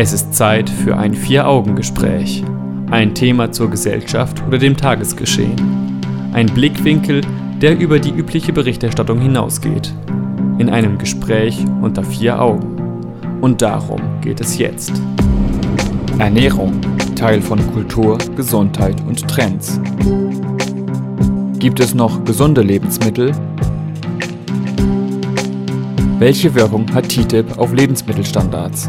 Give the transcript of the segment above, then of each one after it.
Es ist Zeit für ein Vier-Augen-Gespräch. Ein Thema zur Gesellschaft oder dem Tagesgeschehen. Ein Blickwinkel, der über die übliche Berichterstattung hinausgeht. In einem Gespräch unter vier Augen. Und darum geht es jetzt. Ernährung, Teil von Kultur, Gesundheit und Trends. Gibt es noch gesunde Lebensmittel? Welche Wirkung hat TTIP auf Lebensmittelstandards?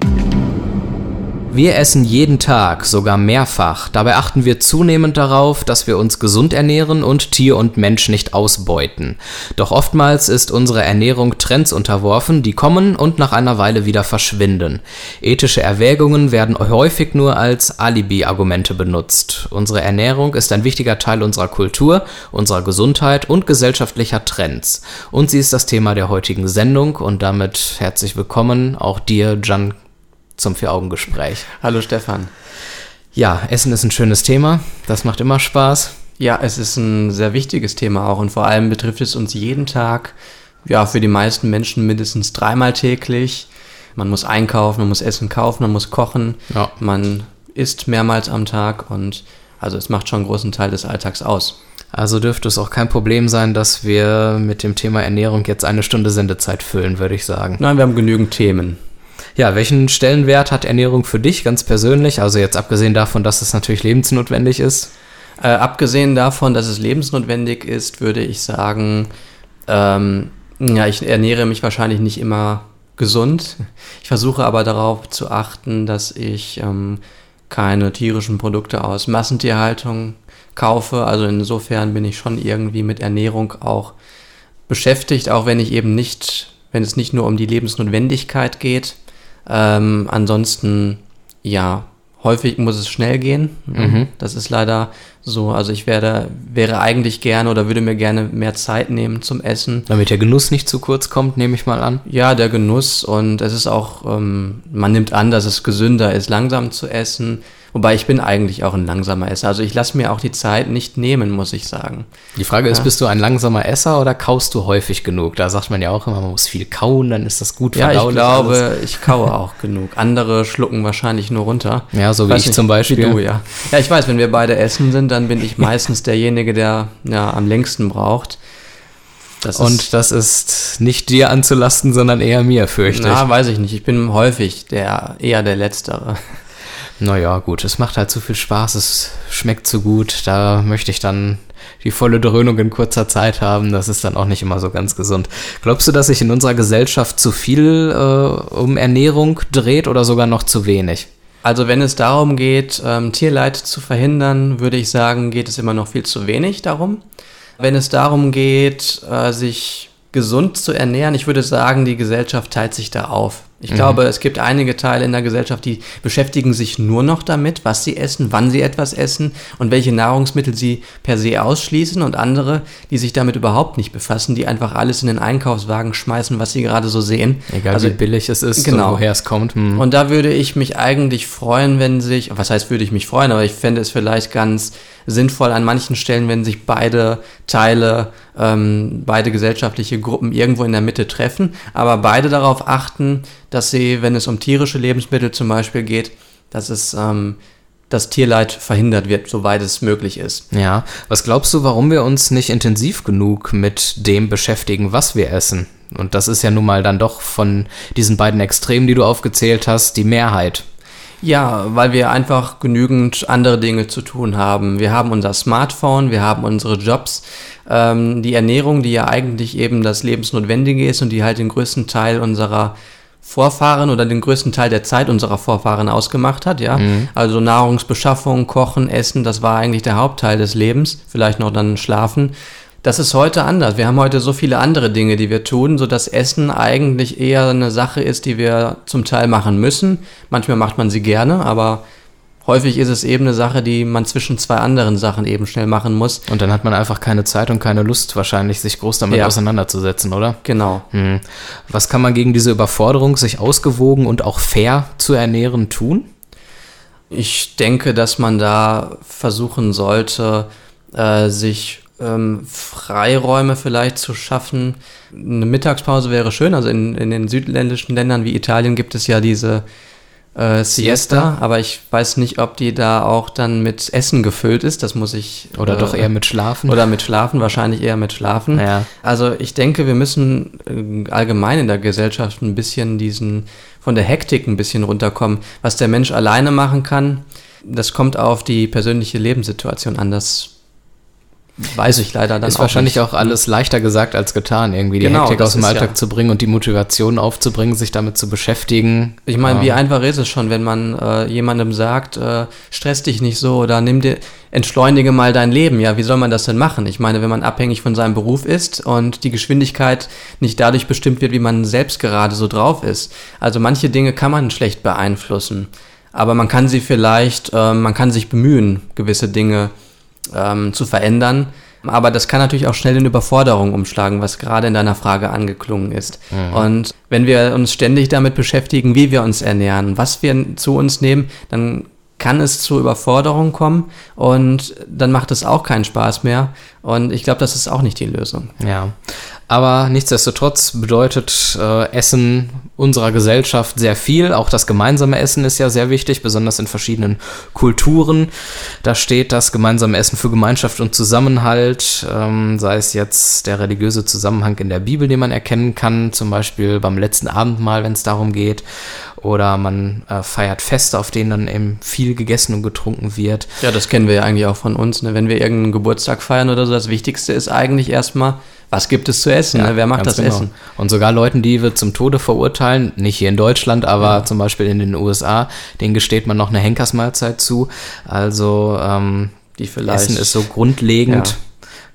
Wir essen jeden Tag, sogar mehrfach. Dabei achten wir zunehmend darauf, dass wir uns gesund ernähren und Tier und Mensch nicht ausbeuten. Doch oftmals ist unsere Ernährung Trends unterworfen, die kommen und nach einer Weile wieder verschwinden. Ethische Erwägungen werden häufig nur als Alibi-Argumente benutzt. Unsere Ernährung ist ein wichtiger Teil unserer Kultur, unserer Gesundheit und gesellschaftlicher Trends. Und sie ist das Thema der heutigen Sendung und damit herzlich willkommen auch dir, Jan zum Vier-Augen-Gespräch. Hallo Stefan. Ja, Essen ist ein schönes Thema. Das macht immer Spaß. Ja, es ist ein sehr wichtiges Thema auch und vor allem betrifft es uns jeden Tag, ja, für die meisten Menschen mindestens dreimal täglich. Man muss einkaufen, man muss Essen kaufen, man muss kochen, ja. man isst mehrmals am Tag und also es macht schon einen großen Teil des Alltags aus. Also dürfte es auch kein Problem sein, dass wir mit dem Thema Ernährung jetzt eine Stunde Sendezeit füllen, würde ich sagen. Nein, wir haben genügend Themen. Ja, welchen Stellenwert hat Ernährung für dich ganz persönlich? Also jetzt abgesehen davon, dass es natürlich lebensnotwendig ist. Äh, abgesehen davon, dass es lebensnotwendig ist, würde ich sagen, ähm, ja, ich ernähre mich wahrscheinlich nicht immer gesund. Ich versuche aber darauf zu achten, dass ich ähm, keine tierischen Produkte aus Massentierhaltung kaufe. Also insofern bin ich schon irgendwie mit Ernährung auch beschäftigt, auch wenn ich eben nicht, wenn es nicht nur um die Lebensnotwendigkeit geht, ähm, ansonsten, ja, häufig muss es schnell gehen. Mhm. Das ist leider so. Also ich werde, wäre eigentlich gerne oder würde mir gerne mehr Zeit nehmen zum Essen. Damit der Genuss nicht zu kurz kommt, nehme ich mal an. Ja, der Genuss und es ist auch, ähm, man nimmt an, dass es gesünder ist, langsam zu essen. Wobei ich bin eigentlich auch ein langsamer Esser. Also ich lasse mir auch die Zeit nicht nehmen, muss ich sagen. Die Frage ist, ja. bist du ein langsamer Esser oder kaust du häufig genug? Da sagt man ja auch immer, man muss viel kauen, dann ist das gut Ja, ich glaube, alles. ich kaue auch genug. Andere schlucken wahrscheinlich nur runter. Ja, so wie ich, ich zum Beispiel. Wie du, ja. Ja, ich weiß, wenn wir beide essen sind, dann bin ich meistens derjenige, der ja, am längsten braucht. Das und das ist nicht dir anzulasten, sondern eher mir, fürchte ich. Ja, weiß ich nicht. Ich bin häufig der, eher der Letztere. Naja, gut, es macht halt zu viel Spaß, es schmeckt zu gut. Da möchte ich dann die volle Dröhnung in kurzer Zeit haben. Das ist dann auch nicht immer so ganz gesund. Glaubst du, dass sich in unserer Gesellschaft zu viel äh, um Ernährung dreht oder sogar noch zu wenig? Also wenn es darum geht, ähm, Tierleid zu verhindern, würde ich sagen, geht es immer noch viel zu wenig darum. Wenn es darum geht, äh, sich gesund zu ernähren, ich würde sagen, die Gesellschaft teilt sich da auf. Ich mhm. glaube, es gibt einige Teile in der Gesellschaft, die beschäftigen sich nur noch damit, was sie essen, wann sie etwas essen und welche Nahrungsmittel sie per se ausschließen und andere, die sich damit überhaupt nicht befassen, die einfach alles in den Einkaufswagen schmeißen, was sie gerade so sehen. Egal also, wie billig es ist genau. und woher es kommt. Hm. Und da würde ich mich eigentlich freuen, wenn sich, was heißt würde ich mich freuen, aber ich fände es vielleicht ganz sinnvoll an manchen Stellen, wenn sich beide Teile, ähm, beide gesellschaftliche Gruppen irgendwo in der Mitte treffen, aber beide darauf achten, dass sie, wenn es um tierische Lebensmittel zum Beispiel geht, dass es ähm, das Tierleid verhindert wird, soweit es möglich ist. Ja, was glaubst du, warum wir uns nicht intensiv genug mit dem beschäftigen, was wir essen? Und das ist ja nun mal dann doch von diesen beiden Extremen, die du aufgezählt hast, die Mehrheit. Ja, weil wir einfach genügend andere Dinge zu tun haben. Wir haben unser Smartphone, wir haben unsere Jobs, ähm, die Ernährung, die ja eigentlich eben das Lebensnotwendige ist und die halt den größten Teil unserer Vorfahren oder den größten Teil der Zeit unserer Vorfahren ausgemacht hat, ja. Mhm. Also Nahrungsbeschaffung, Kochen, Essen, das war eigentlich der Hauptteil des Lebens, vielleicht noch dann Schlafen. Das ist heute anders. Wir haben heute so viele andere Dinge, die wir tun, so dass Essen eigentlich eher eine Sache ist, die wir zum Teil machen müssen. Manchmal macht man sie gerne, aber häufig ist es eben eine Sache, die man zwischen zwei anderen Sachen eben schnell machen muss. Und dann hat man einfach keine Zeit und keine Lust, wahrscheinlich sich groß damit ja. auseinanderzusetzen, oder? Genau. Hm. Was kann man gegen diese Überforderung, sich ausgewogen und auch fair zu ernähren, tun? Ich denke, dass man da versuchen sollte, äh, sich ähm, Freiräume vielleicht zu schaffen. Eine Mittagspause wäre schön. Also in, in den südländischen Ländern wie Italien gibt es ja diese äh, Siesta, aber ich weiß nicht, ob die da auch dann mit Essen gefüllt ist. Das muss ich. Oder äh, doch eher mit Schlafen. Oder mit Schlafen, wahrscheinlich eher mit Schlafen. Ja. Also ich denke, wir müssen äh, allgemein in der Gesellschaft ein bisschen diesen, von der Hektik ein bisschen runterkommen. Was der Mensch alleine machen kann, das kommt auf die persönliche Lebenssituation an. Das weiß ich leider dann ist auch wahrscheinlich nicht. auch alles leichter gesagt als getan, irgendwie die genau, Hektik aus dem Alltag ja. zu bringen und die Motivation aufzubringen, sich damit zu beschäftigen. Ich meine, ähm. wie einfach ist es schon, wenn man äh, jemandem sagt, äh, stress dich nicht so oder nimm dir, entschleunige mal dein Leben. Ja, wie soll man das denn machen? Ich meine, wenn man abhängig von seinem Beruf ist und die Geschwindigkeit nicht dadurch bestimmt wird, wie man selbst gerade so drauf ist. Also manche Dinge kann man schlecht beeinflussen, aber man kann sie vielleicht, äh, man kann sich bemühen, gewisse Dinge ähm, zu verändern. Aber das kann natürlich auch schnell in Überforderung umschlagen, was gerade in deiner Frage angeklungen ist. Mhm. Und wenn wir uns ständig damit beschäftigen, wie wir uns ernähren, was wir zu uns nehmen, dann kann es zu Überforderung kommen und dann macht es auch keinen Spaß mehr. Und ich glaube, das ist auch nicht die Lösung. Ja. Aber nichtsdestotrotz bedeutet äh, Essen unserer Gesellschaft sehr viel. Auch das gemeinsame Essen ist ja sehr wichtig, besonders in verschiedenen Kulturen. Da steht das gemeinsame Essen für Gemeinschaft und Zusammenhalt, ähm, sei es jetzt der religiöse Zusammenhang in der Bibel, den man erkennen kann, zum Beispiel beim letzten Abendmahl, wenn es darum geht. Oder man äh, feiert Feste, auf denen dann eben viel gegessen und getrunken wird. Ja, das kennen wir ja eigentlich auch von uns. Ne? Wenn wir irgendeinen Geburtstag feiern oder so, das Wichtigste ist eigentlich erstmal, was gibt es zu essen? Ja, ne? Wer macht das genau. Essen? Und sogar Leuten, die wir zum Tode verurteilen, nicht hier in Deutschland, aber ja. zum Beispiel in den USA, denen gesteht man noch eine Henkersmahlzeit zu. Also ähm, die vielleicht, Essen ist so grundlegend. Ja.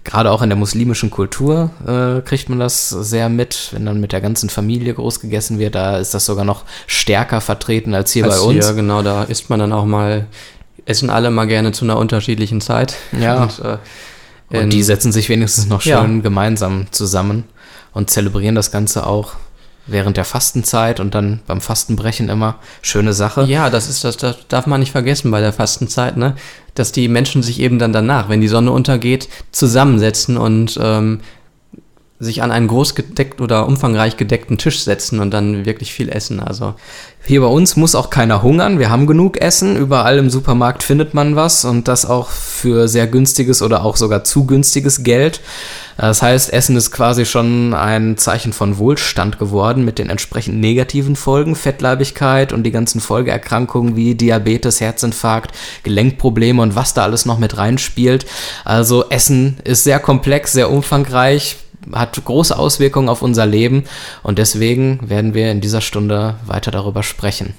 Gerade auch in der muslimischen Kultur äh, kriegt man das sehr mit, wenn dann mit der ganzen Familie groß gegessen wird. Da ist das sogar noch stärker vertreten als hier als bei uns. Ja, genau, da isst man dann auch mal, essen alle mal gerne zu einer unterschiedlichen Zeit. Ja. Und, äh, und die setzen sich wenigstens noch schön ja. gemeinsam zusammen und zelebrieren das Ganze auch während der Fastenzeit und dann beim Fastenbrechen immer. Schöne Sache. Ja, das ist das, das darf man nicht vergessen bei der Fastenzeit, ne? Dass die Menschen sich eben dann danach, wenn die Sonne untergeht, zusammensetzen und ähm, sich an einen groß gedeckt oder umfangreich gedeckten Tisch setzen und dann wirklich viel essen. Also hier bei uns muss auch keiner hungern. Wir haben genug Essen. Überall im Supermarkt findet man was und das auch für sehr günstiges oder auch sogar zu günstiges Geld. Das heißt, Essen ist quasi schon ein Zeichen von Wohlstand geworden mit den entsprechend negativen Folgen, Fettleibigkeit und die ganzen Folgeerkrankungen wie Diabetes, Herzinfarkt, Gelenkprobleme und was da alles noch mit reinspielt. Also Essen ist sehr komplex, sehr umfangreich, hat große Auswirkungen auf unser Leben und deswegen werden wir in dieser Stunde weiter darüber sprechen.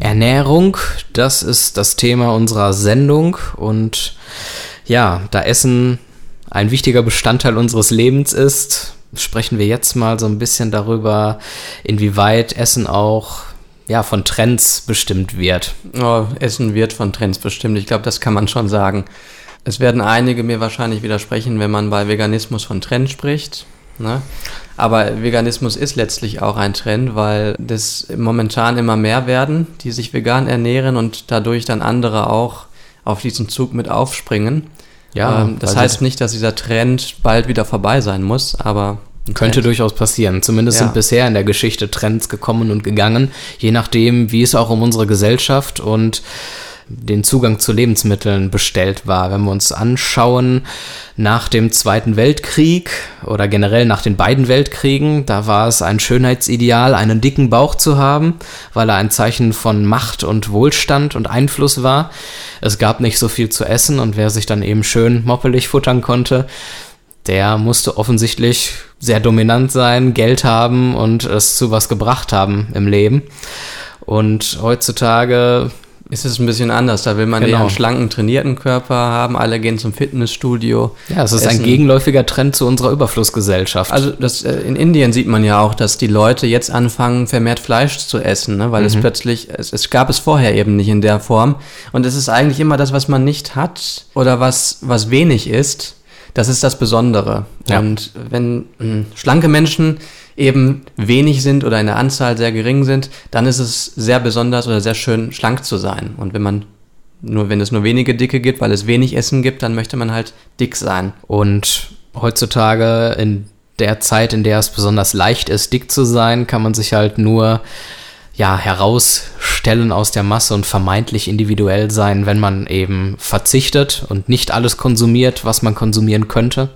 Ernährung, das ist das Thema unserer Sendung und ja, da Essen ein wichtiger Bestandteil unseres Lebens ist, sprechen wir jetzt mal so ein bisschen darüber, inwieweit Essen auch ja, von Trends bestimmt wird. Oh, Essen wird von Trends bestimmt. Ich glaube, das kann man schon sagen. Es werden einige mir wahrscheinlich widersprechen, wenn man bei Veganismus von Trend spricht. Ne? Aber Veganismus ist letztlich auch ein Trend, weil das momentan immer mehr werden, die sich vegan ernähren und dadurch dann andere auch auf diesen Zug mit aufspringen. Ja, ähm, das heißt nicht, dass dieser Trend bald wieder vorbei sein muss, aber könnte Trend. durchaus passieren. Zumindest ja. sind bisher in der Geschichte Trends gekommen und gegangen, je nachdem, wie es auch um unsere Gesellschaft und den Zugang zu Lebensmitteln bestellt war. Wenn wir uns anschauen, nach dem Zweiten Weltkrieg oder generell nach den beiden Weltkriegen, da war es ein Schönheitsideal, einen dicken Bauch zu haben, weil er ein Zeichen von Macht und Wohlstand und Einfluss war. Es gab nicht so viel zu essen und wer sich dann eben schön moppelig futtern konnte, der musste offensichtlich sehr dominant sein, Geld haben und es zu was gebracht haben im Leben. Und heutzutage ist es ein bisschen anders. Da will man genau. eher einen schlanken, trainierten Körper haben. Alle gehen zum Fitnessstudio. Ja, es ist essen. ein gegenläufiger Trend zu unserer Überflussgesellschaft. Also das, äh, in Indien sieht man ja auch, dass die Leute jetzt anfangen, vermehrt Fleisch zu essen, ne? weil mhm. es plötzlich, es, es gab es vorher eben nicht in der Form. Und es ist eigentlich immer das, was man nicht hat oder was, was wenig ist Das ist das Besondere. Ja. Und wenn mh, schlanke Menschen eben wenig sind oder in der Anzahl sehr gering sind, dann ist es sehr besonders oder sehr schön, schlank zu sein. Und wenn man nur, wenn es nur wenige Dicke gibt, weil es wenig Essen gibt, dann möchte man halt dick sein. Und heutzutage in der Zeit, in der es besonders leicht ist, dick zu sein, kann man sich halt nur ja, herausstellen aus der Masse und vermeintlich individuell sein, wenn man eben verzichtet und nicht alles konsumiert, was man konsumieren könnte.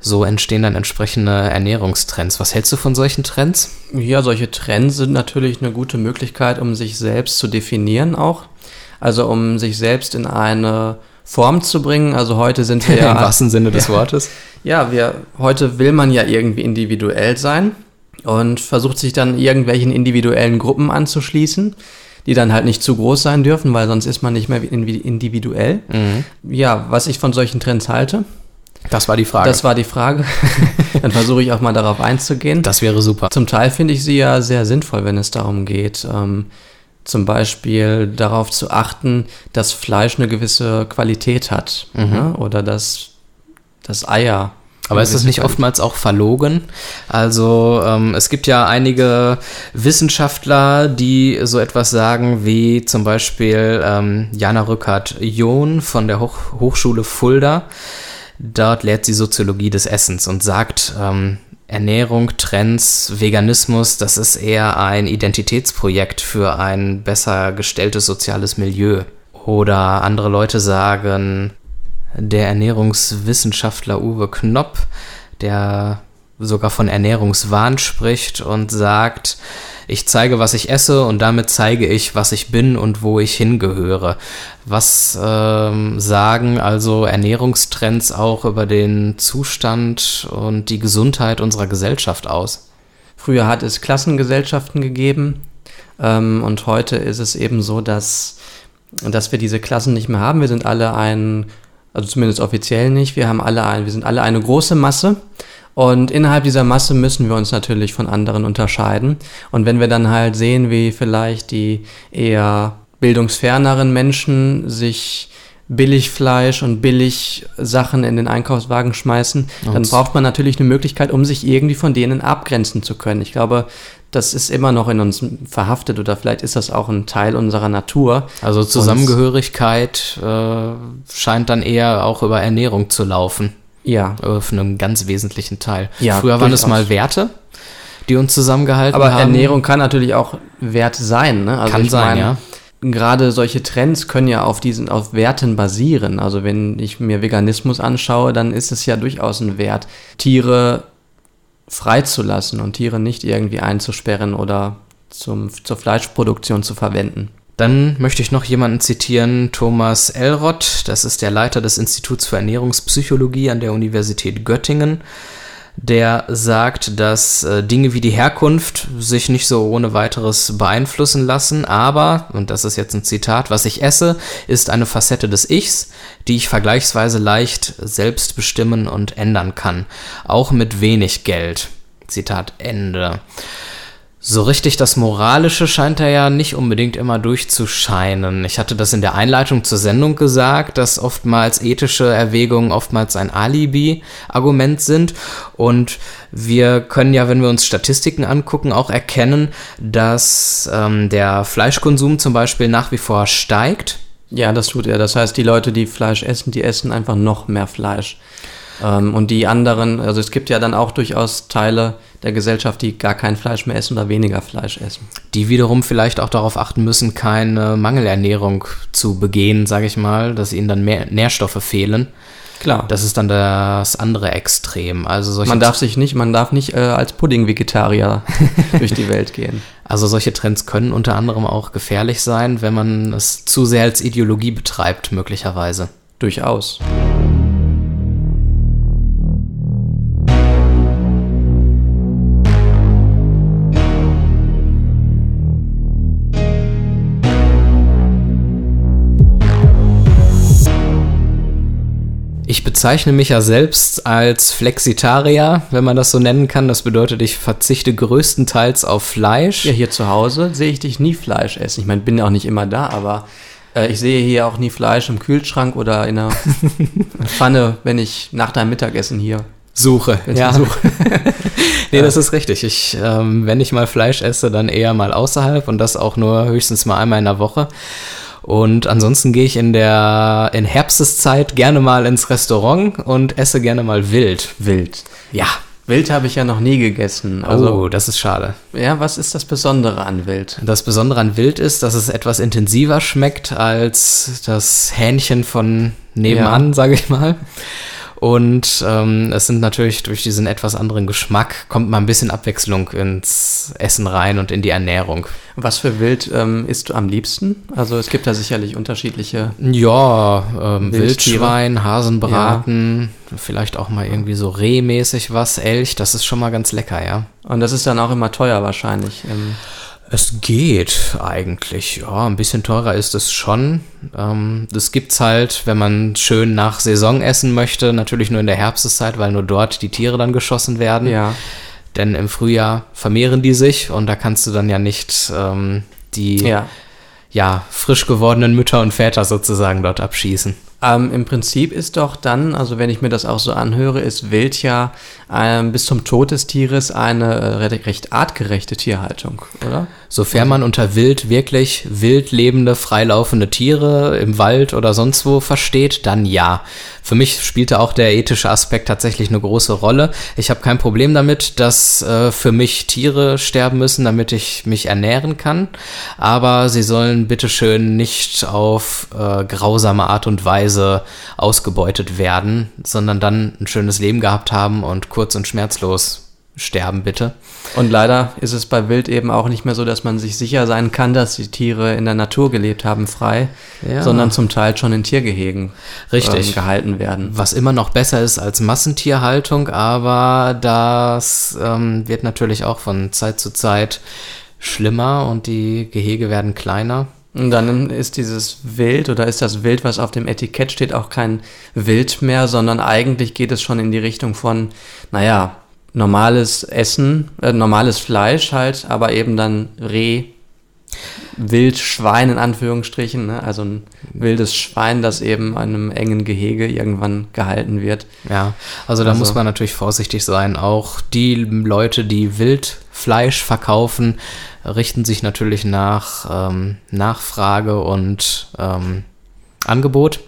So entstehen dann entsprechende Ernährungstrends. Was hältst du von solchen Trends? Ja, solche Trends sind natürlich eine gute Möglichkeit, um sich selbst zu definieren auch. Also um sich selbst in eine Form zu bringen. Also heute sind wir ja. Im wahrsten Sinne des Wortes. Ja, wir, heute will man ja irgendwie individuell sein und versucht sich dann irgendwelchen individuellen Gruppen anzuschließen, die dann halt nicht zu groß sein dürfen, weil sonst ist man nicht mehr individuell. Ja, was ich von solchen Trends halte, Das war die Frage. das war die Frage. dann versuche ich auch mal darauf einzugehen. das wäre super. Zum Teil finde ich sie ja sehr sinnvoll, wenn es darum geht, ähm, zum Beispiel darauf zu achten, dass Fleisch eine gewisse Qualität hat. Ne? Oder dass, dass Eier. Aber ist das nicht oftmals auch verlogen? Also ähm, es gibt ja einige Wissenschaftler, die so etwas sagen, wie zum Beispiel ähm, Jana Rückert-John von der Hoch Hochschule Fulda. Dort lehrt sie Soziologie des Essens und sagt, ähm, Ernährung, Trends, Veganismus, das ist eher ein Identitätsprojekt für ein besser gestelltes soziales Milieu. Oder andere Leute sagen, der Ernährungswissenschaftler Uwe Knopp, der sogar von Ernährungswahn spricht und sagt, ich zeige, was ich esse und damit zeige ich, was ich bin und wo ich hingehöre. Was ähm, sagen also Ernährungstrends auch über den Zustand und die Gesundheit unserer Gesellschaft aus? Früher hat es Klassengesellschaften gegeben ähm, und heute ist es eben so, dass, dass wir diese Klassen nicht mehr haben. Wir sind alle ein, also zumindest offiziell nicht, wir haben alle ein, wir sind alle eine große Masse und innerhalb dieser Masse müssen wir uns natürlich von anderen unterscheiden. Und wenn wir dann halt sehen, wie vielleicht die eher bildungsferneren Menschen sich Billigfleisch und billig Sachen in den Einkaufswagen schmeißen, dann Und- braucht man natürlich eine Möglichkeit, um sich irgendwie von denen abgrenzen zu können. Ich glaube, das ist immer noch in uns verhaftet oder vielleicht ist das auch ein Teil unserer Natur. Also Zusammengehörigkeit äh, scheint dann eher auch über Ernährung zu laufen. Ja. äh, für einen ganz wesentlichen Teil. Ja, Früher waren es mal Werte, die uns zusammengehalten Aber haben. Ernährung kann natürlich auch Wert sein. Ne? Also Kann sein, meine, ja. Gerade solche Trends können ja auf diesen, auf Werten basieren. Also wenn ich mir Veganismus anschaue, dann ist es ja durchaus ein Wert, Tiere freizulassen und Tiere nicht irgendwie einzusperren oder zum, zur Fleischproduktion zu verwenden. Dann möchte ich noch jemanden zitieren, Thomas Elrott, das ist der Leiter des Instituts für Ernährungspsychologie an der Universität Göttingen. Der sagt, dass äh, Dinge wie die Herkunft sich nicht so ohne weiteres beeinflussen lassen, aber, und das ist jetzt ein Zitat, was ich esse, ist eine Facette des Ichs, die ich vergleichsweise leicht selbst bestimmen und ändern kann, auch mit wenig Geld. Zitat Ende. So richtig das Moralische scheint er ja nicht unbedingt immer durchzuscheinen. Ich hatte das in der Einleitung zur Sendung gesagt, dass oftmals ethische Erwägungen oftmals ein Alibi-Argument sind. Und wir können ja, wenn wir uns Statistiken angucken, auch erkennen, dass ähm, der Fleischkonsum zum Beispiel nach wie vor steigt. Ja, das tut er. Das heißt, die Leute, die Fleisch essen, die essen einfach noch mehr Fleisch. Ähm, und die anderen, also es gibt ja dann auch durchaus Teile der Gesellschaft, die gar kein Fleisch mehr essen oder weniger Fleisch essen. die wiederum vielleicht auch darauf achten müssen, keine Mangelernährung zu begehen, sage ich mal, dass ihnen dann mehr Nährstoffe fehlen. Klar. Das ist dann das andere Extrem. Also man darf sich nicht, man darf nicht äh, als Pudding-Vegetarier durch die Welt gehen. also solche Trends können unter anderem auch gefährlich sein, wenn man es zu sehr als Ideologie betreibt, möglicherweise. Durchaus. Ich bezeichne mich ja selbst als Flexitarier, wenn man das so nennen kann. Das bedeutet, ich verzichte größtenteils auf Fleisch. Ja, hier zu Hause sehe ich dich nie Fleisch essen. Ich meine, bin ja auch nicht immer da, aber Äh, ich sehe hier auch nie Fleisch im Kühlschrank oder in einer Pfanne, wenn ich nach deinem Mittagessen hier Suche. Ja. suche. Nee, das ist richtig. Ich, ähm, wenn ich mal Fleisch esse, dann eher mal außerhalb und das auch nur höchstens mal einmal in der Woche. Und ansonsten gehe ich in der in Herbsteszeit gerne mal ins Restaurant und esse gerne mal wild. Wild. Ja. Wild habe ich ja noch nie gegessen. Also, oh, das ist schade. ja, was ist das Besondere an Wild? Das Besondere an Wild ist, dass es etwas intensiver schmeckt als das Hähnchen von nebenan, sage ich mal. Und ähm, es sind natürlich durch diesen etwas anderen Geschmack, kommt mal ein bisschen Abwechslung ins Essen rein und in die Ernährung. Was für Wild ähm, isst du am liebsten? Also es gibt da sicherlich unterschiedliche. Ja, ähm. Wildschwein, Hasenbraten, vielleicht auch mal irgendwie so rehmäßig was, Elch, das ist schon mal ganz lecker, ja. Und das ist dann auch immer teuer wahrscheinlich. Es geht eigentlich, ja, ein bisschen teurer ist es schon. Ähm, das gibt's halt, wenn man schön nach Saison essen möchte, natürlich nur in der Herbsteszeit, weil nur dort die Tiere dann geschossen werden. ja. Denn im Frühjahr vermehren die sich und da kannst du dann ja nicht ähm, die Ja. ja, frisch gewordenen Mütter und Väter sozusagen dort abschießen. Ähm, Im Prinzip ist doch dann, also wenn ich mir das auch so anhöre, ist Wild ja ähm, bis zum Tod des Tieres eine äh, recht- recht artgerechte Tierhaltung, oder? Sofern man unter wild wirklich wild lebende, freilaufende Tiere im Wald oder sonst wo versteht, dann ja. Für mich spielte auch der ethische Aspekt tatsächlich eine große Rolle. Ich habe kein Problem damit, dass äh, für mich Tiere sterben müssen, damit ich mich ernähren kann. Aber sie sollen bitteschön nicht auf äh, grausame Art und Weise ausgebeutet werden, sondern dann ein schönes Leben gehabt haben und kurz und schmerzlos sterben, bitte. Und leider ist es bei Wild eben auch nicht mehr so, dass man sich sicher sein kann, dass die Tiere in der Natur gelebt haben, frei, Ja. sondern zum Teil schon in Tiergehegen Richtig. ähm, gehalten werden. Was immer noch besser ist als Massentierhaltung, aber das ähm, wird natürlich auch von Zeit zu Zeit schlimmer und die Gehege werden kleiner. Und dann ist dieses Wild oder ist das Wild, was auf dem Etikett steht, auch kein Wild mehr, sondern eigentlich geht es schon in die Richtung von, naja, normales Essen, äh, normales Fleisch halt, aber eben dann Reh, Wild, Schwein in Anführungsstrichen, ne? also ein wildes Schwein, das eben in einem engen Gehege irgendwann gehalten wird. Ja, also da Also- muss man natürlich vorsichtig sein. Auch die Leute, die Wildfleisch verkaufen, richten sich natürlich nach ähm, Nachfrage und ähm, Angebot.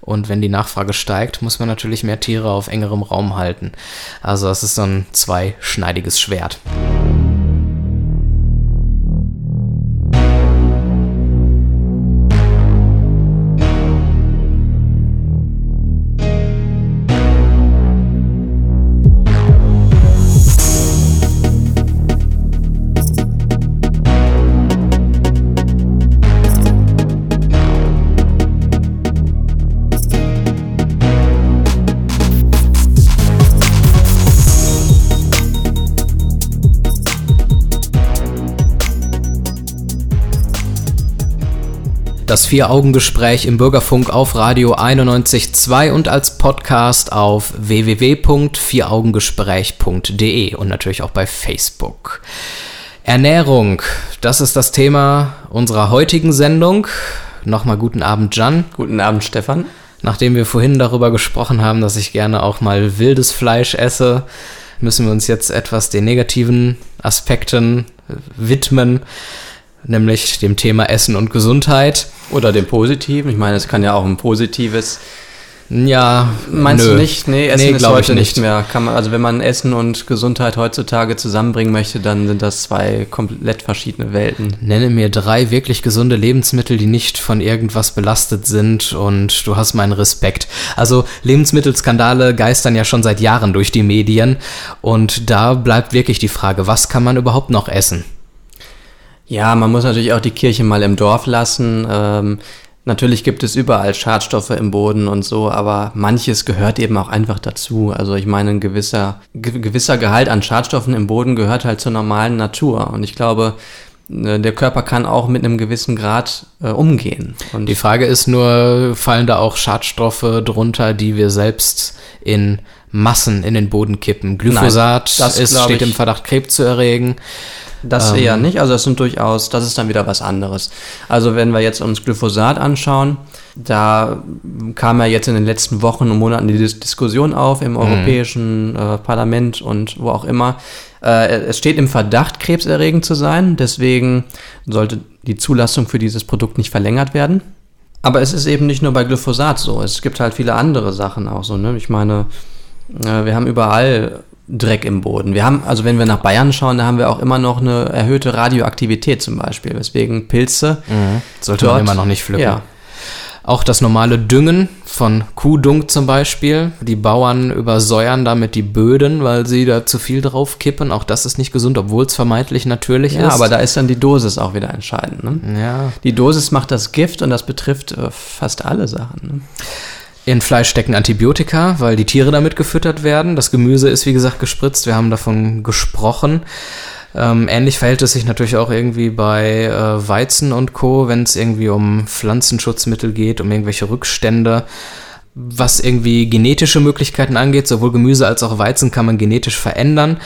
Und wenn die Nachfrage steigt, muss man natürlich mehr Tiere auf engerem Raum halten. Also das ist so ein zweischneidiges Schwert. Das Vier-Augen-Gespräch im Bürgerfunk auf Radio 91.2 und als Podcast auf www.vieraugengespräch.de und natürlich auch bei Facebook. Ernährung, das ist das Thema unserer heutigen Sendung. Nochmal guten Abend, Jan. Guten Abend, Stefan. Nachdem wir vorhin darüber gesprochen haben, dass ich gerne auch mal wildes Fleisch esse, müssen wir uns jetzt etwas den negativen Aspekten widmen, nämlich dem Thema Essen und Gesundheit. Oder dem Positiven, ich meine, es kann ja auch ein positives Ja, Meinst nö. du nicht? Nee, Essen Nee, ist heute nicht nicht. mehr. Kann man, also wenn man Essen und Gesundheit heutzutage zusammenbringen möchte, dann sind das zwei komplett verschiedene Welten. Nenne mir drei wirklich gesunde Lebensmittel, die nicht von irgendwas belastet sind und du hast meinen Respekt. Also Lebensmittelskandale geistern ja schon seit Jahren durch die Medien und da bleibt wirklich die Frage, was kann man überhaupt noch essen? Ja, man muss natürlich auch die Kirche mal im Dorf lassen. Ähm, natürlich gibt es überall Schadstoffe im Boden und so, aber manches gehört eben auch einfach dazu. Also ich meine, ein gewisser, ge gewisser Gehalt an Schadstoffen im Boden gehört halt zur normalen Natur. Und ich glaube, äh, der Körper kann auch mit einem gewissen Grad äh, umgehen. Und Die Frage ist nur, fallen da auch Schadstoffe drunter, die wir selbst in Massen in den Boden kippen? Glyphosat das ist, steht ich- im Verdacht, Krebs zu erregen. Das ähm, eher nicht. Also das sind durchaus, das ist dann wieder was anderes. Also wenn wir jetzt uns Glyphosat anschauen, da kam ja jetzt in den letzten Wochen und Monaten die Diskussion auf im mhm. Europäischen äh, Parlament und wo auch immer. Äh, es steht im Verdacht, krebserregend zu sein. Deswegen sollte die Zulassung für dieses Produkt nicht verlängert werden. Aber es ist eben nicht nur bei Glyphosat so. Es gibt halt viele andere Sachen auch so. Ne? Ich meine, äh, wir haben überall Dreck im Boden. Wir haben, also wenn wir nach Bayern schauen, da haben wir auch immer noch eine erhöhte Radioaktivität zum Beispiel, weswegen Pilze. Mhm. Sollte man immer noch nicht pflücken. Ja. Auch das normale Düngen von Kuhdung zum Beispiel. Die Bauern übersäuern damit die Böden, weil sie da zu viel drauf kippen. Auch das ist nicht gesund, obwohl es vermeintlich natürlich ja, ist. Ja, aber da ist dann die Dosis auch wieder entscheidend. Ne? Ja. Die Dosis macht das Gift und das betrifft äh, fast alle Sachen. Ne? In Fleisch stecken Antibiotika, weil die Tiere damit gefüttert werden. Das Gemüse ist, wie gesagt, gespritzt. Wir haben davon gesprochen. Ähm, ähnlich verhält es sich natürlich auch irgendwie bei äh, Weizen und Co., wenn es irgendwie um Pflanzenschutzmittel geht, um irgendwelche Rückstände. Was irgendwie genetische Möglichkeiten angeht, sowohl Gemüse als auch Weizen kann man genetisch verändern.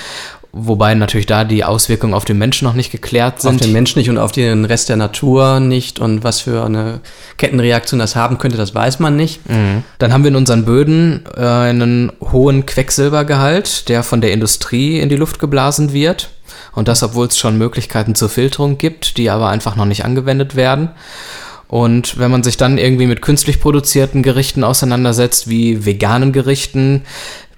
Wobei natürlich da die Auswirkungen auf den Menschen noch nicht geklärt sind. Auf den Menschen nicht und auf den Rest der Natur nicht. Und was für eine Kettenreaktion das haben könnte, das weiß man nicht. Mhm. Dann haben wir in unseren Böden äh, einen hohen Quecksilbergehalt, der von der Industrie in die Luft geblasen wird. Und das, obwohl es schon Möglichkeiten zur Filterung gibt, die aber einfach noch nicht angewendet werden. Und wenn man sich dann irgendwie mit künstlich produzierten Gerichten auseinandersetzt, wie veganen Gerichten,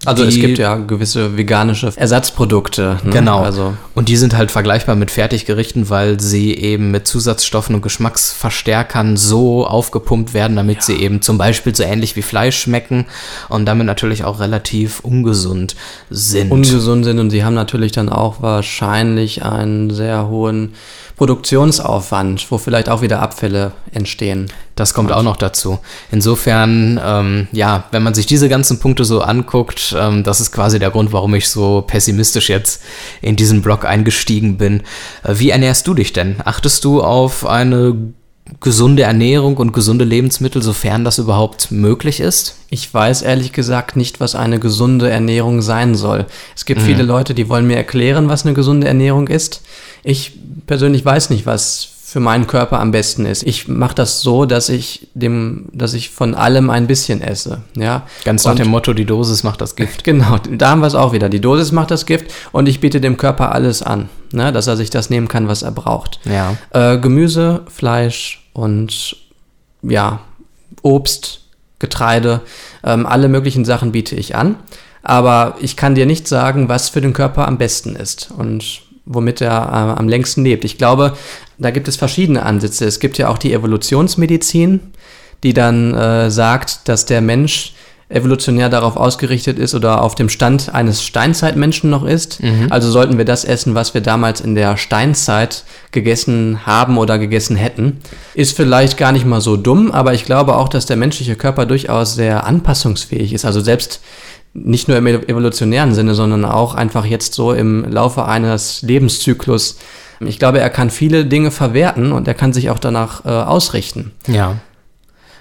also die, es gibt ja gewisse veganische Ersatzprodukte. Ne? Genau. Also. Und die sind halt vergleichbar mit Fertiggerichten, weil sie eben mit Zusatzstoffen und Geschmacksverstärkern so aufgepumpt werden, damit ja. sie eben zum Beispiel so ähnlich wie Fleisch schmecken und damit natürlich auch relativ ungesund sind. Ungesund sind und sie haben natürlich dann auch wahrscheinlich einen sehr hohen Produktionsaufwand, wo vielleicht auch wieder Abfälle entstehen. Das kommt auch noch dazu. Insofern, ähm, ja, wenn man sich diese ganzen Punkte so anguckt, ähm, das ist quasi der Grund, warum ich so pessimistisch jetzt in diesen Blog eingestiegen bin. Äh, wie ernährst du dich denn? Achtest du auf eine gesunde Ernährung und gesunde Lebensmittel, sofern das überhaupt möglich ist? Ich weiß ehrlich gesagt nicht, was eine gesunde Ernährung sein soll. Es gibt mhm. viele Leute, die wollen mir erklären, was eine gesunde Ernährung ist. Ich persönlich weiß nicht, was für meinen Körper am besten ist. Ich mache das so, dass ich dem, dass ich von allem ein bisschen esse. Ja. Ganz nach dem Motto, die Dosis macht das Gift. Genau, da haben wir es auch wieder. Die Dosis macht das Gift und ich biete dem Körper alles an, ne, dass er sich das nehmen kann, was er braucht. Ja. Äh, Gemüse, Fleisch und ja, Obst, Getreide, ähm, alle möglichen Sachen biete ich an. Aber ich kann dir nicht sagen, was für den Körper am besten ist. Und womit er äh, am längsten lebt. Ich glaube, da gibt es verschiedene Ansätze. Es gibt ja auch die Evolutionsmedizin, die dann äh, sagt, dass der Mensch evolutionär darauf ausgerichtet ist oder auf dem Stand eines Steinzeitmenschen noch ist. Mhm. Also sollten wir das essen, was wir damals in der Steinzeit gegessen haben oder gegessen hätten. Ist vielleicht gar nicht mal so dumm, aber ich glaube auch, dass der menschliche Körper durchaus sehr anpassungsfähig ist. Also selbst nicht nur im evolutionären Sinne, sondern auch einfach jetzt so im Laufe eines Lebenszyklus. Ich glaube, er kann viele Dinge verwerten und er kann sich auch danach äh, ausrichten. Ja.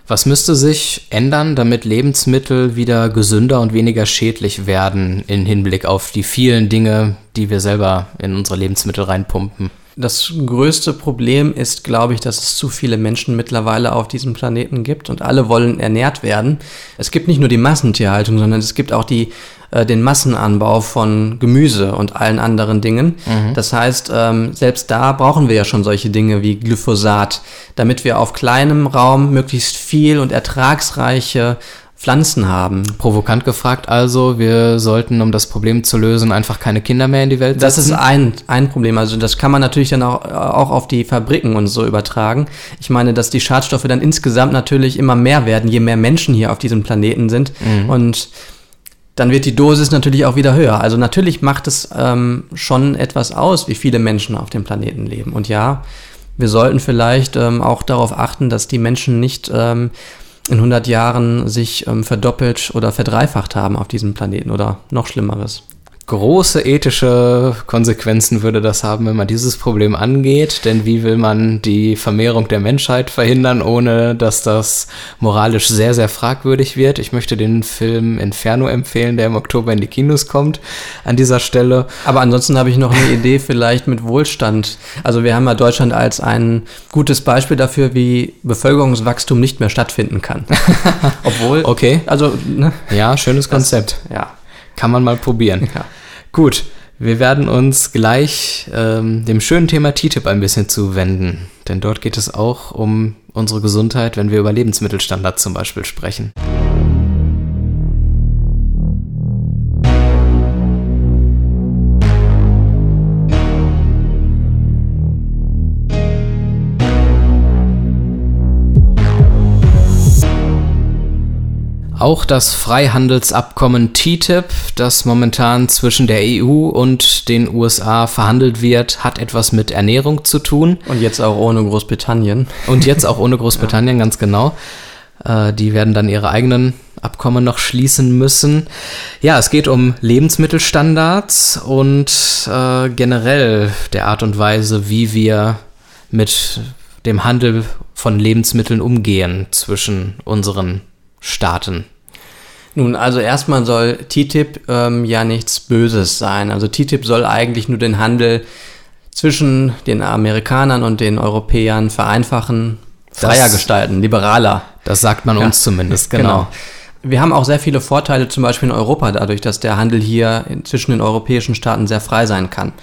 Was müsste sich ändern, damit Lebensmittel wieder gesünder und weniger schädlich werden im Hinblick auf die vielen Dinge, die wir selber in unsere Lebensmittel reinpumpen? Das größte Problem ist, glaube ich, dass es zu viele Menschen mittlerweile auf diesem Planeten gibt und alle wollen ernährt werden. Es gibt nicht nur die Massentierhaltung, sondern es gibt auch die, äh, den Massenanbau von Gemüse und allen anderen Dingen. Mhm. Das heißt, ähm, selbst da brauchen wir ja schon solche Dinge wie Glyphosat, damit wir auf kleinem Raum möglichst viel und ertragsreiche Pflanzen haben. Provokant gefragt also, wir sollten, um das Problem zu lösen, einfach keine Kinder mehr in die Welt setzen? Das ist ein, ein Problem. Also das kann man natürlich dann auch, auch auf die Fabriken und so übertragen. Ich meine, dass die Schadstoffe dann insgesamt natürlich immer mehr werden, je mehr Menschen hier auf diesem Planeten sind. Mhm. Und dann wird die Dosis natürlich auch wieder höher. Also natürlich macht es ähm, schon etwas aus, wie viele Menschen auf dem Planeten leben. Und ja, wir sollten vielleicht ähm, auch darauf achten, dass die Menschen nicht... Ähm, in 100 Jahren sich ähm, verdoppelt oder verdreifacht haben auf diesem Planeten oder noch Schlimmeres. Große ethische Konsequenzen würde das haben, wenn man dieses Problem angeht. Denn wie will man die Vermehrung der Menschheit verhindern, ohne dass das moralisch sehr, sehr fragwürdig wird? Ich möchte den Film Inferno empfehlen, der im Oktober in die Kinos kommt. An dieser Stelle. Aber ansonsten habe ich noch eine Idee vielleicht mit Wohlstand. Also wir haben ja Deutschland als ein gutes Beispiel dafür, wie Bevölkerungswachstum nicht mehr stattfinden kann. Obwohl. Okay. Also. Ne? Ja, schönes Konzept. Das, ja. Kann man mal probieren. Ja. Gut, wir werden uns gleich ähm, dem schönen Thema TTIP ein bisschen zuwenden, denn dort geht es auch um unsere Gesundheit, wenn wir über Lebensmittelstandards zum Beispiel sprechen. Auch das Freihandelsabkommen TTIP, das momentan zwischen der EU und den USA verhandelt wird, hat etwas mit Ernährung zu tun. Und jetzt auch ohne Großbritannien. Und jetzt auch ohne Großbritannien, ja. ganz genau. Äh, die werden dann ihre eigenen Abkommen noch schließen müssen. Ja, es geht um Lebensmittelstandards und äh, generell der Art und Weise, wie wir mit dem Handel von Lebensmitteln umgehen zwischen unseren Staaten? Nun, also erstmal soll TTIP ähm, ja nichts Böses sein. Also TTIP soll eigentlich nur den Handel zwischen den Amerikanern und den Europäern vereinfachen, freier das, gestalten, liberaler. Das sagt man ja. uns zumindest, genau. genau. Wir haben auch sehr viele Vorteile, zum Beispiel in Europa, dadurch, dass der Handel hier zwischen den europäischen Staaten sehr frei sein kann.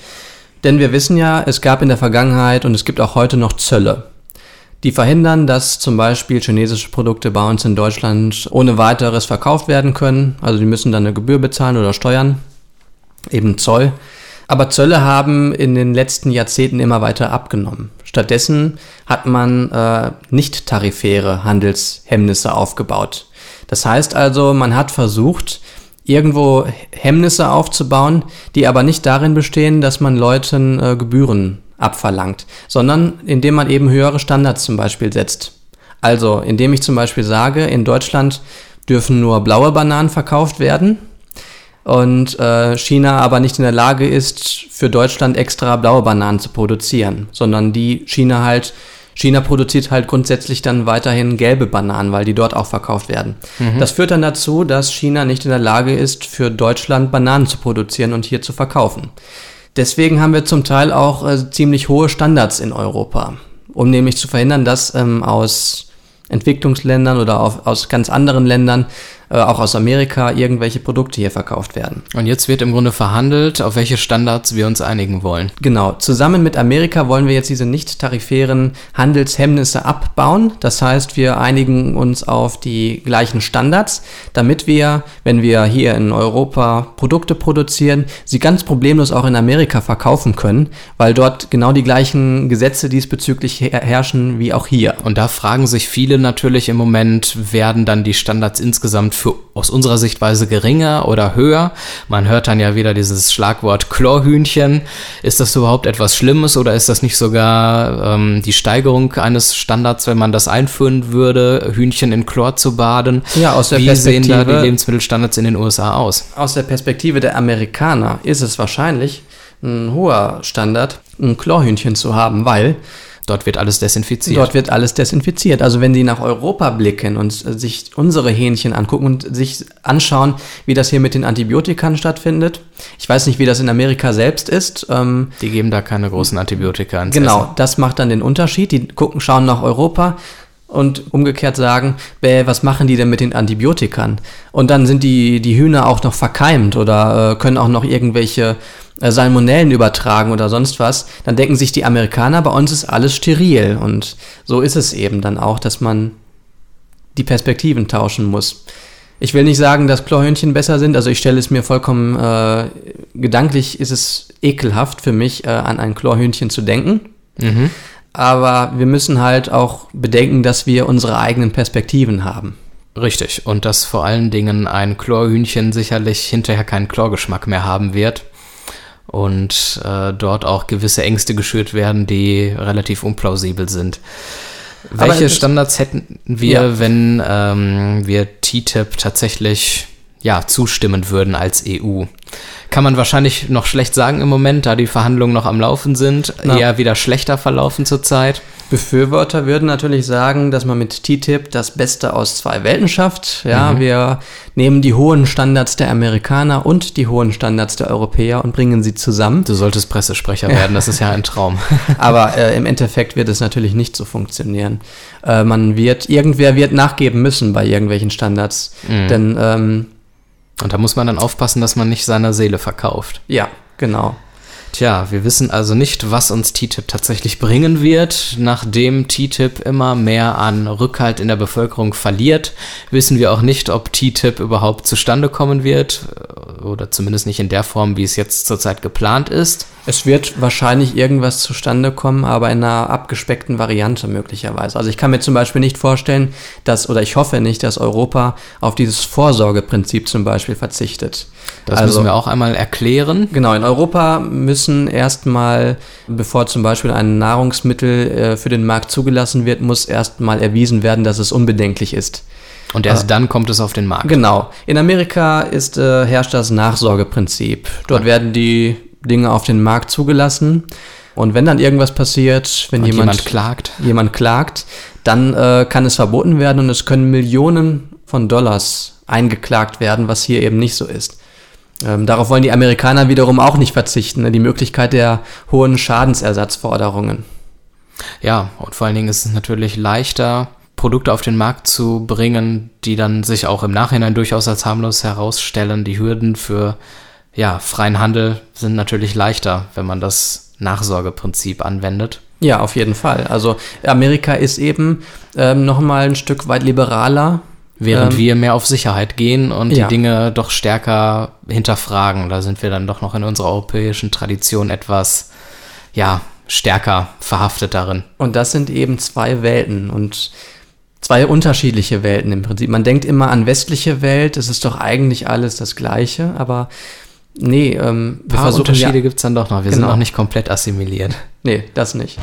Denn wir wissen ja, es gab in der Vergangenheit und es gibt auch heute noch Zölle die verhindern, dass zum Beispiel chinesische Produkte bei uns in Deutschland ohne weiteres verkauft werden können. Also die müssen dann eine Gebühr bezahlen oder Steuern, eben Zoll. Aber Zölle haben in den letzten Jahrzehnten immer weiter abgenommen. Stattdessen hat man äh, nicht tarifäre Handelshemmnisse aufgebaut. Das heißt also, man hat versucht, irgendwo Hemmnisse aufzubauen, die aber nicht darin bestehen, dass man Leuten äh, Gebühren abverlangt, sondern indem man eben höhere Standards zum Beispiel setzt. Also indem ich zum Beispiel sage, in Deutschland dürfen nur blaue Bananen verkauft werden und äh, China aber nicht in der Lage ist, für Deutschland extra blaue Bananen zu produzieren, sondern die China halt China produziert halt grundsätzlich dann weiterhin gelbe Bananen, weil die dort auch verkauft werden. Mhm. Das führt dann dazu, dass China nicht in der Lage ist, für Deutschland Bananen zu produzieren und hier zu verkaufen. Deswegen haben wir zum Teil auch äh, ziemlich hohe Standards in Europa, um nämlich zu verhindern, dass ähm, aus Entwicklungsländern oder auf, aus ganz anderen Ländern äh, auch aus Amerika irgendwelche Produkte hier verkauft werden. Und jetzt wird im Grunde verhandelt, auf welche Standards wir uns einigen wollen. Genau. Zusammen mit Amerika wollen wir jetzt diese nicht tarifären Handelshemmnisse abbauen. Das heißt, wir einigen uns auf die gleichen Standards, damit wir, wenn wir hier in Europa Produkte produzieren, sie ganz problemlos auch in Amerika verkaufen können, weil dort genau die gleichen Gesetze diesbezüglich herrschen wie auch hier. Und da fragen sich viele natürlich im Moment, werden dann die Standards insgesamt für aus unserer Sichtweise geringer oder höher. Man hört dann ja wieder dieses Schlagwort Chlorhühnchen. Ist das überhaupt etwas Schlimmes oder ist das nicht sogar ähm, die Steigerung eines Standards, wenn man das einführen würde, Hühnchen in Chlor zu baden? Ja, aus der Wie Perspektive, sehen da die Lebensmittelstandards in den USA aus? Aus der Perspektive der Amerikaner ist es wahrscheinlich ein hoher Standard, ein Chlorhühnchen zu haben, weil Dort wird alles desinfiziert. Dort wird alles desinfiziert. Also wenn die nach Europa blicken und sich unsere Hähnchen angucken und sich anschauen, wie das hier mit den Antibiotikern stattfindet. Ich weiß nicht, wie das in Amerika selbst ist. Ähm, die geben da keine großen Antibiotika ins Genau, Essen. das macht dann den Unterschied. Die gucken, schauen nach Europa und umgekehrt sagen, bäh, was machen die denn mit den Antibiotikern? Und dann sind die, die Hühner auch noch verkeimt oder äh, können auch noch irgendwelche Salmonellen übertragen oder sonst was, dann denken sich die Amerikaner, bei uns ist alles steril. Und so ist es eben dann auch, dass man die Perspektiven tauschen muss. Ich will nicht sagen, dass Chlorhühnchen besser sind, also ich stelle es mir vollkommen äh, gedanklich, ist es ekelhaft für mich, äh, an ein Chlorhühnchen zu denken. Mhm. Aber wir müssen halt auch bedenken, dass wir unsere eigenen Perspektiven haben. Richtig, und dass vor allen Dingen ein Chlorhühnchen sicherlich hinterher keinen Chlorgeschmack mehr haben wird und äh, dort auch gewisse Ängste geschürt werden, die relativ unplausibel sind. Welche Standards hätten wir, ja. wenn ähm, wir TTIP tatsächlich ja, zustimmen würden als EU? Kann man wahrscheinlich noch schlecht sagen im Moment, da die Verhandlungen noch am Laufen sind. Na. Eher wieder schlechter verlaufen zurzeit. Befürworter würden natürlich sagen, dass man mit TTIP das Beste aus zwei Welten schafft. Ja, wir nehmen die hohen Standards der Amerikaner und die hohen Standards der Europäer und bringen sie zusammen. Du solltest Pressesprecher werden, das ist ja ein Traum. Aber äh, im Endeffekt wird es natürlich nicht so funktionieren. Äh, man wird, irgendwer wird nachgeben müssen bei irgendwelchen Standards. Denn, ähm, Und da muss man dann aufpassen, dass man nicht seine Seele verkauft. ja, genau. Tja, wir wissen also nicht, was uns TTIP tatsächlich bringen wird. Nachdem TTIP immer mehr an Rückhalt in der Bevölkerung verliert, wissen wir auch nicht, ob TTIP überhaupt zustande kommen wird. Oder zumindest nicht in der Form, wie es jetzt zurzeit geplant ist. Es wird wahrscheinlich irgendwas zustande kommen, aber in einer abgespeckten Variante möglicherweise. Also ich kann mir zum Beispiel nicht vorstellen, dass, oder ich hoffe nicht, dass Europa auf dieses Vorsorgeprinzip zum Beispiel verzichtet. Das also, müssen wir auch einmal erklären. Genau, in Europa müssen erstmal, bevor zum Beispiel ein Nahrungsmittel äh, für den Markt zugelassen wird, muss erstmal erwiesen werden, dass es unbedenklich ist. Und erst dann kommt es auf den Markt. Genau. In Amerika ist, äh, herrscht das Nachsorgeprinzip. Dort werden die Dinge auf den Markt zugelassen. Und wenn dann irgendwas passiert, wenn jemand, jemand klagt. jemand klagt, dann äh, kann es verboten werden und es können Millionen von Dollars eingeklagt werden, was hier eben nicht so ist. Ähm, darauf wollen die Amerikaner wiederum auch nicht verzichten, ne? die Möglichkeit der hohen Schadensersatzforderungen. Ja, und vor allen Dingen ist es natürlich leichter, Produkte auf den Markt zu bringen, die dann sich auch im Nachhinein durchaus als harmlos herausstellen. Die Hürden für ja, freien Handel sind natürlich leichter, wenn man das Nachsorgeprinzip anwendet. Ja, auf jeden Fall. Also Amerika ist eben ähm, nochmal ein Stück weit liberaler. Während Ähm, wir mehr auf Sicherheit gehen und ja. die Dinge doch stärker hinterfragen. Da sind wir dann doch noch in unserer europäischen Tradition etwas, ja, stärker verhaftet darin. Und das sind eben zwei Welten und zwei unterschiedliche Welten im Prinzip. Man denkt immer an westliche Welt, es ist doch eigentlich alles das Gleiche, aber nee, ähm, paar Unterschiede gibt es dann doch noch. Wir sind Genau. noch nicht komplett assimiliert. Nee, das nicht.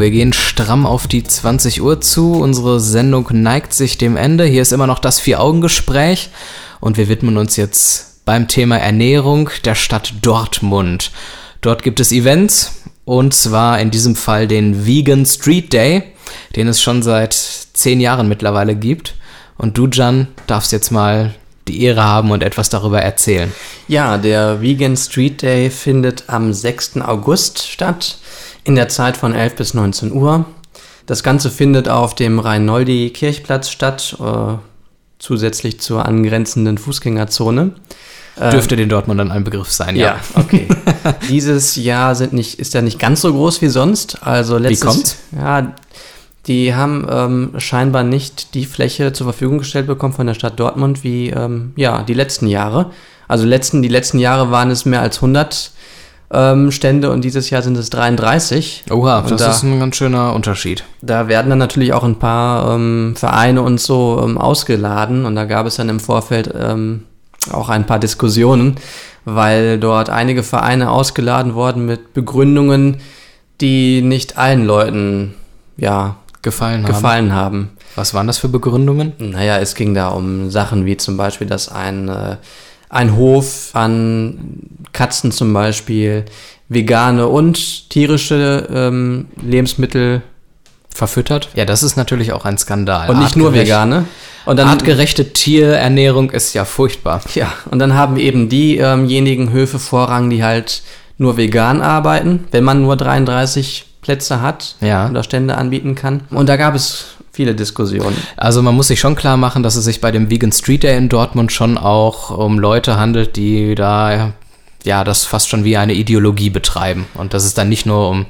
Wir gehen stramm auf die 20 Uhr zu. Unsere Sendung neigt sich dem Ende. Hier ist immer noch das Vier-Augen-Gespräch und wir widmen uns jetzt beim Thema Ernährung der Stadt Dortmund. Dort gibt es Events und zwar in diesem Fall den Vegan Street Day, den es schon seit zehn Jahren mittlerweile gibt. Und du, Jan, darfst jetzt mal die Ehre haben und etwas darüber erzählen. Ja, der Vegan Street Day findet am 6. August statt, in der Zeit von 11 bis 19 Uhr. Das Ganze findet auf dem Rhein-Noldi-Kirchplatz statt, äh, zusätzlich zur angrenzenden Fußgängerzone. Dürfte den Dortmundern ein Begriff sein, ja. Ja, okay. Dieses Jahr sind nicht, ist ja nicht ganz so groß wie sonst. Also letztes, kommt's? Ja, die haben ähm, scheinbar nicht die Fläche zur Verfügung gestellt bekommen von der Stadt Dortmund wie ähm, ja, die letzten Jahre. Also letzten, die letzten Jahre waren es mehr als 100 ähm, Stände und dieses Jahr sind es 33. Oha, Und das da- ist ein ganz schöner Unterschied. Da werden dann natürlich auch ein paar ähm, Vereine und so ähm, ausgeladen und da gab es dann im Vorfeld ähm, auch ein paar Diskussionen, weil dort einige Vereine ausgeladen wurden mit Begründungen, die nicht allen Leuten ja, Gefallen haben. gefallen haben. Was waren das für Begründungen? Naja, es ging da um Sachen wie zum Beispiel, dass ein, äh, ein Hof an Katzen zum Beispiel vegane und tierische ähm, Lebensmittel Verfüttert? Ja, das ist natürlich auch ein Skandal. und nicht nur vegane. Und dann Artgerechte Tierernährung ist ja furchtbar. Ja, und dann haben eben diejenigen Höfe Vorrang, die halt nur vegan arbeiten, wenn man nur 33 Plätze hat Ja. oder Stände anbieten kann. Und da gab es viele Diskussionen. Also man muss sich schon klar machen, dass es sich bei dem Vegan Street Day in Dortmund schon auch um Leute handelt, die da ja, das fast schon wie eine Ideologie betreiben. Und dass es dann nicht nur um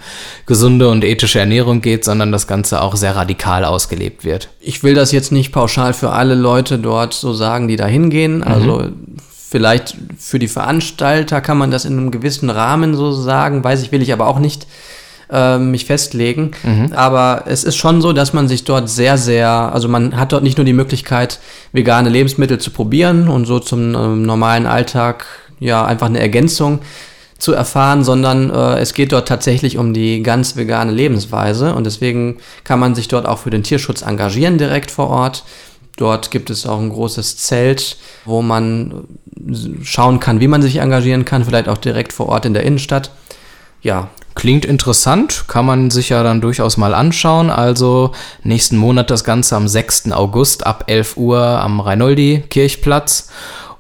gesunde und ethische Ernährung geht, sondern das Ganze auch sehr radikal ausgelebt wird. Ich will das jetzt nicht pauschal für alle Leute dort so sagen, die da hingehen. Mhm. Also vielleicht für die Veranstalter kann man das in einem gewissen Rahmen so sagen, weiß ich, will ich aber auch nicht äh, mich festlegen. Mhm. Aber es ist schon so, dass man sich dort sehr, sehr, also man hat dort nicht nur die Möglichkeit, vegane Lebensmittel zu probieren und so zum äh, normalen Alltag ja einfach eine Ergänzung zu erfahren, sondern äh, es geht dort tatsächlich um die ganz vegane Lebensweise und deswegen kann man sich dort auch für den Tierschutz engagieren direkt vor Ort. Dort gibt es auch ein großes Zelt, wo man schauen kann, wie man sich engagieren kann, vielleicht auch direkt vor Ort in der Innenstadt. Ja. Klingt interessant, kann man sich ja dann durchaus mal anschauen. Also nächsten Monat das Ganze am 6. August ab 11 Uhr am Reinoldi-Kirchplatz.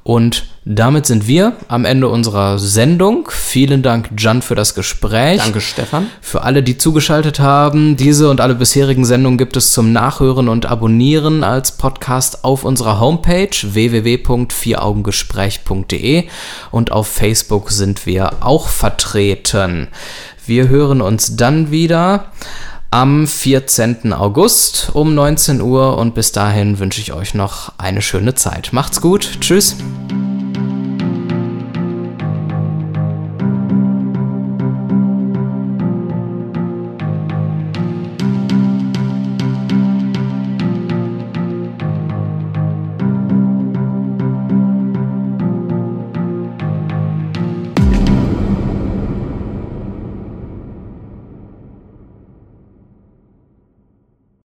Und damit sind wir am Ende unserer Sendung. Vielen Dank, Jan, für das Gespräch. Danke, Stefan. Für alle, die zugeschaltet haben, diese und alle bisherigen Sendungen gibt es zum Nachhören und Abonnieren als Podcast auf unserer Homepage www.vieraugengespräch.de und auf Facebook sind wir auch vertreten. Wir hören uns dann wieder am 14. August um 19 Uhr und bis dahin wünsche ich euch noch eine schöne Zeit. Macht's gut. Tschüss.